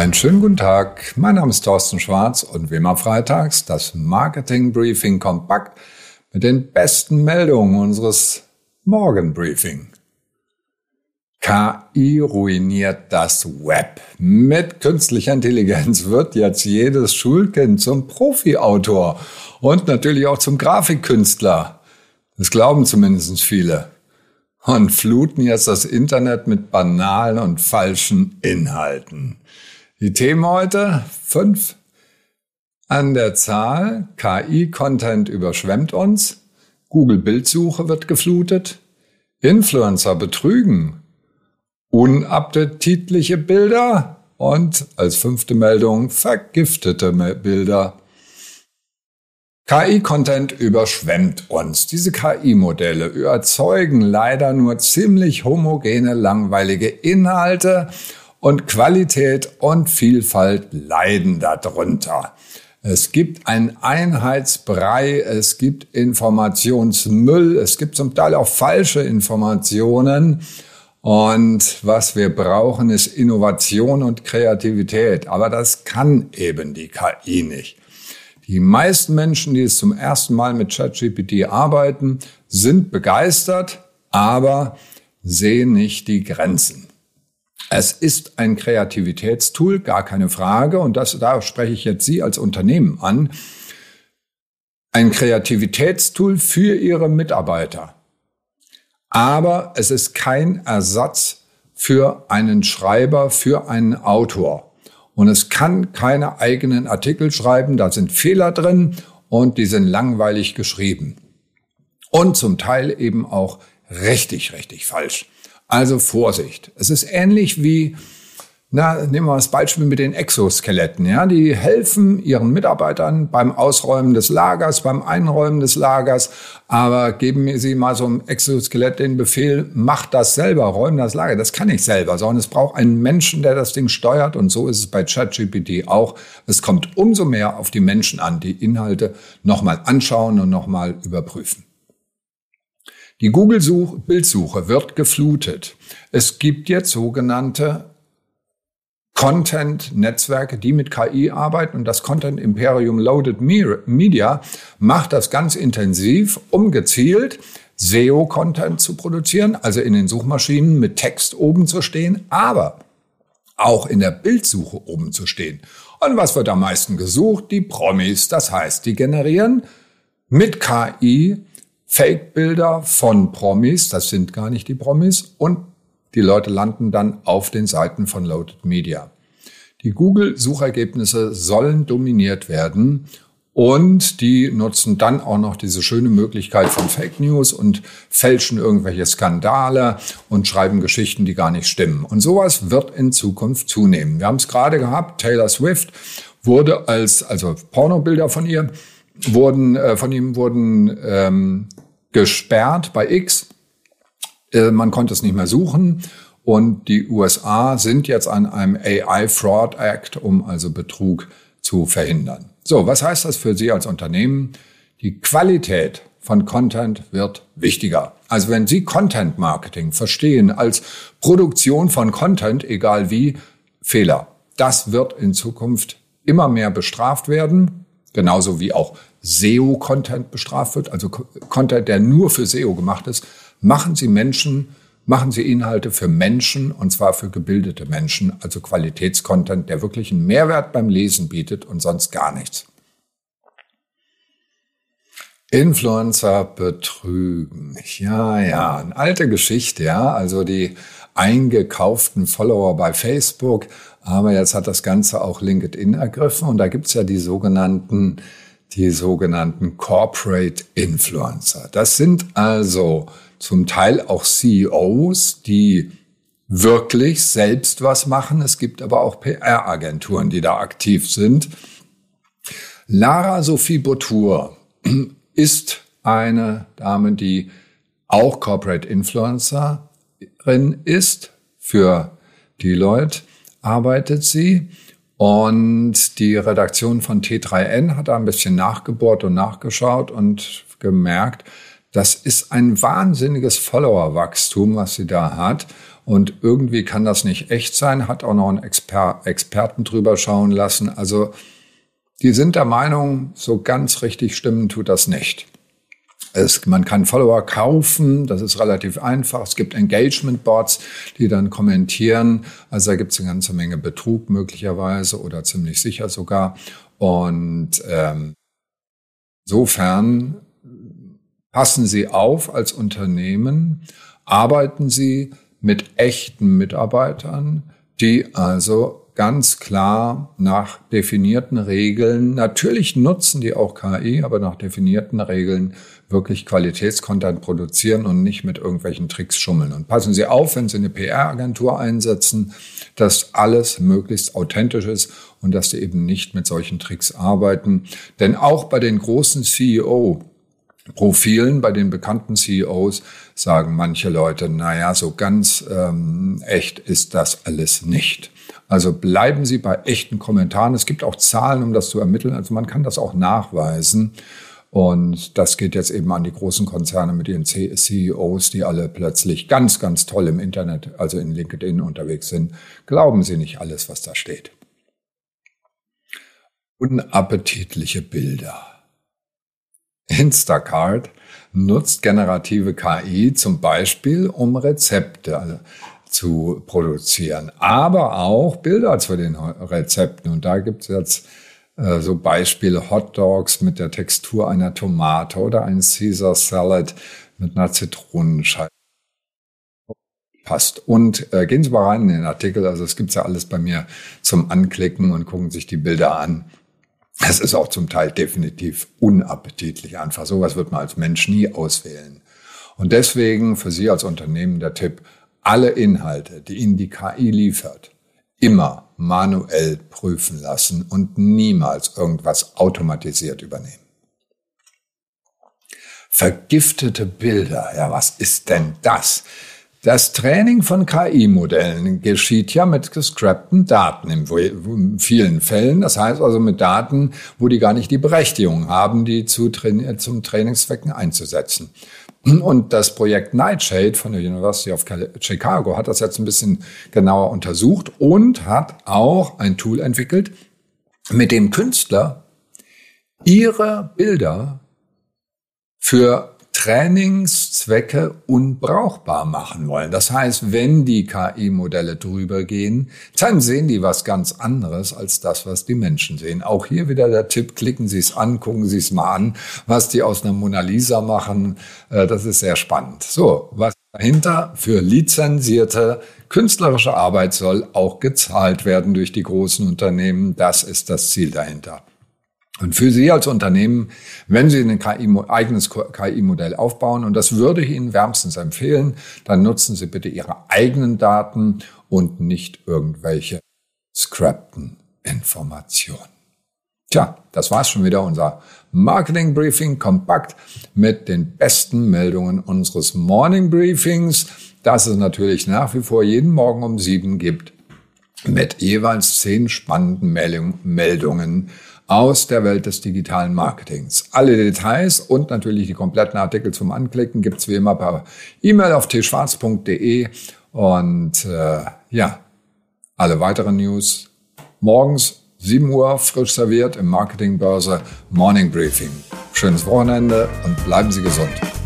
Einen schönen guten Tag. Mein Name ist Thorsten Schwarz und wie immer freitags das Marketing Briefing kompakt mit den besten Meldungen unseres Morgenbriefing. KI ruiniert das Web. Mit künstlicher Intelligenz wird jetzt jedes Schulkind zum Profiautor und natürlich auch zum Grafikkünstler. Das glauben zumindest viele. Und fluten jetzt das Internet mit banalen und falschen Inhalten. Die Themen heute fünf an der Zahl. KI-Content überschwemmt uns. Google-Bildsuche wird geflutet. Influencer betrügen unappetitliche Bilder und als fünfte Meldung vergiftete Bilder. KI-Content überschwemmt uns. Diese KI-Modelle erzeugen leider nur ziemlich homogene, langweilige Inhalte und Qualität und Vielfalt leiden darunter. Es gibt ein Einheitsbrei, es gibt Informationsmüll, es gibt zum Teil auch falsche Informationen und was wir brauchen, ist Innovation und Kreativität. Aber das kann eben die KI nicht. Die meisten Menschen, die es zum ersten Mal mit ChatGPT arbeiten, sind begeistert, aber sehen nicht die Grenzen. Es ist ein Kreativitätstool, gar keine Frage. Und das, da spreche ich jetzt Sie als Unternehmen an. Ein Kreativitätstool für Ihre Mitarbeiter aber es ist kein Ersatz für einen Schreiber, für einen Autor. Und es kann keine eigenen Artikel schreiben, da sind Fehler drin und die sind langweilig geschrieben. Und zum Teil eben auch richtig, richtig falsch. Also Vorsicht. Es ist ähnlich wie na, nehmen wir das Beispiel mit den Exoskeletten. Ja, die helfen ihren Mitarbeitern beim Ausräumen des Lagers, beim Einräumen des Lagers. Aber geben Sie mal so einem Exoskelett den Befehl, mach das selber, räum das Lager. Das kann ich selber, sondern es braucht einen Menschen, der das Ding steuert. Und so ist es bei ChatGPT auch. Es kommt umso mehr auf die Menschen an, die Inhalte nochmal anschauen und nochmal überprüfen. Die Google-Bildsuche wird geflutet. Es gibt jetzt sogenannte Content-Netzwerke, die mit KI arbeiten und das Content Imperium Loaded Media macht das ganz intensiv, um gezielt SEO-Content zu produzieren, also in den Suchmaschinen mit Text oben zu stehen, aber auch in der Bildsuche oben zu stehen. Und was wird am meisten gesucht? Die Promis. Das heißt, die generieren mit KI Fake-Bilder von Promis, das sind gar nicht die Promis, und die Leute landen dann auf den Seiten von Loaded Media. Die Google-Suchergebnisse sollen dominiert werden und die nutzen dann auch noch diese schöne Möglichkeit von Fake News und fälschen irgendwelche Skandale und schreiben Geschichten, die gar nicht stimmen. Und sowas wird in Zukunft zunehmen. Wir haben es gerade gehabt, Taylor Swift wurde als, also Pornobilder von ihr, wurden, äh, von ihm wurden ähm, gesperrt bei X äh, man konnte es nicht mehr suchen. Und die USA sind jetzt an einem AI Fraud Act, um also Betrug zu verhindern. So, was heißt das für Sie als Unternehmen? Die Qualität von Content wird wichtiger. Also wenn Sie Content Marketing verstehen als Produktion von Content, egal wie, Fehler. Das wird in Zukunft immer mehr bestraft werden, genauso wie auch SEO-Content bestraft wird, also Content, der nur für SEO gemacht ist. Machen Sie Menschen, machen Sie Inhalte für Menschen und zwar für gebildete Menschen, also Qualitätscontent, der wirklich einen Mehrwert beim Lesen bietet und sonst gar nichts. Influencer betrügen. Ja, ja, eine alte Geschichte, ja. Also die eingekauften Follower bei Facebook. Aber jetzt hat das Ganze auch LinkedIn ergriffen und da gibt's ja die sogenannten, die sogenannten Corporate Influencer. Das sind also zum Teil auch CEOs, die wirklich selbst was machen. Es gibt aber auch PR-Agenturen, die da aktiv sind. Lara Sophie Boutour ist eine Dame, die auch Corporate Influencerin ist. Für Deloitte arbeitet sie. Und die Redaktion von T3N hat da ein bisschen nachgebohrt und nachgeschaut und gemerkt, das ist ein wahnsinniges Followerwachstum, was sie da hat. Und irgendwie kann das nicht echt sein, hat auch noch einen Exper Experten drüber schauen lassen. Also die sind der Meinung, so ganz richtig stimmen tut das nicht. Es, man kann Follower kaufen, das ist relativ einfach. Es gibt Engagement-Bots, die dann kommentieren. Also da gibt es eine ganze Menge Betrug möglicherweise oder ziemlich sicher sogar. Und ähm, insofern passen Sie auf als Unternehmen, arbeiten Sie mit echten Mitarbeitern, die also ganz klar nach definierten Regeln, natürlich nutzen die auch KI, aber nach definierten Regeln wirklich Qualitätscontent produzieren und nicht mit irgendwelchen Tricks schummeln. Und passen Sie auf, wenn Sie eine PR-Agentur einsetzen, dass alles möglichst authentisch ist und dass die eben nicht mit solchen Tricks arbeiten. Denn auch bei den großen CEO, Profilen bei den bekannten CEOs sagen manche Leute, naja, so ganz ähm, echt ist das alles nicht. Also bleiben Sie bei echten Kommentaren. Es gibt auch Zahlen, um das zu ermitteln. Also man kann das auch nachweisen. Und das geht jetzt eben an die großen Konzerne mit ihren CEOs, die alle plötzlich ganz, ganz toll im Internet, also in LinkedIn unterwegs sind. Glauben Sie nicht alles, was da steht. Unappetitliche Bilder. Instacart nutzt generative KI zum Beispiel, um Rezepte zu produzieren, aber auch Bilder zu den Rezepten. Und da gibt es jetzt äh, so Beispiele Hot Dogs mit der Textur einer Tomate oder ein Caesar Salad mit einer Zitronenscheibe. Passt. Und äh, gehen Sie mal rein in den Artikel. Also es gibt's ja alles bei mir zum Anklicken und gucken sich die Bilder an. Es ist auch zum Teil definitiv unappetitlich einfach. Sowas wird man als Mensch nie auswählen. Und deswegen für Sie als Unternehmen der Tipp, alle Inhalte, die Ihnen die KI liefert, immer manuell prüfen lassen und niemals irgendwas automatisiert übernehmen. Vergiftete Bilder, ja, was ist denn das? Das Training von KI-Modellen geschieht ja mit gescrappten Daten in vielen Fällen. Das heißt also mit Daten, wo die gar nicht die Berechtigung haben, die zu zum Trainingszwecken einzusetzen. Und das Projekt Nightshade von der University of Chicago hat das jetzt ein bisschen genauer untersucht und hat auch ein Tool entwickelt, mit dem Künstler ihre Bilder für Trainingszwecke unbrauchbar machen wollen. Das heißt, wenn die KI-Modelle drüber gehen, dann sehen die was ganz anderes als das, was die Menschen sehen. Auch hier wieder der Tipp, klicken Sie es an, gucken Sie es mal an, was die aus einer Mona Lisa machen. Äh, das ist sehr spannend. So, was dahinter für lizenzierte künstlerische Arbeit soll auch gezahlt werden durch die großen Unternehmen. Das ist das Ziel dahinter. Und für Sie als Unternehmen, wenn Sie ein KI, eigenes KI-Modell aufbauen, und das würde ich Ihnen wärmstens empfehlen, dann nutzen Sie bitte Ihre eigenen Daten und nicht irgendwelche scrappten Informationen. Tja, das war's schon wieder, unser Marketing Briefing kompakt mit den besten Meldungen unseres Morning Briefings, das es natürlich nach wie vor jeden Morgen um sieben gibt, mit jeweils zehn spannenden Meldungen aus der Welt des digitalen Marketings. Alle Details und natürlich die kompletten Artikel zum Anklicken gibt's wie immer per E-Mail auf tschwarz.de und äh, ja, alle weiteren News morgens 7 Uhr frisch serviert im Marketingbörse Morning Briefing. Schönes Wochenende und bleiben Sie gesund.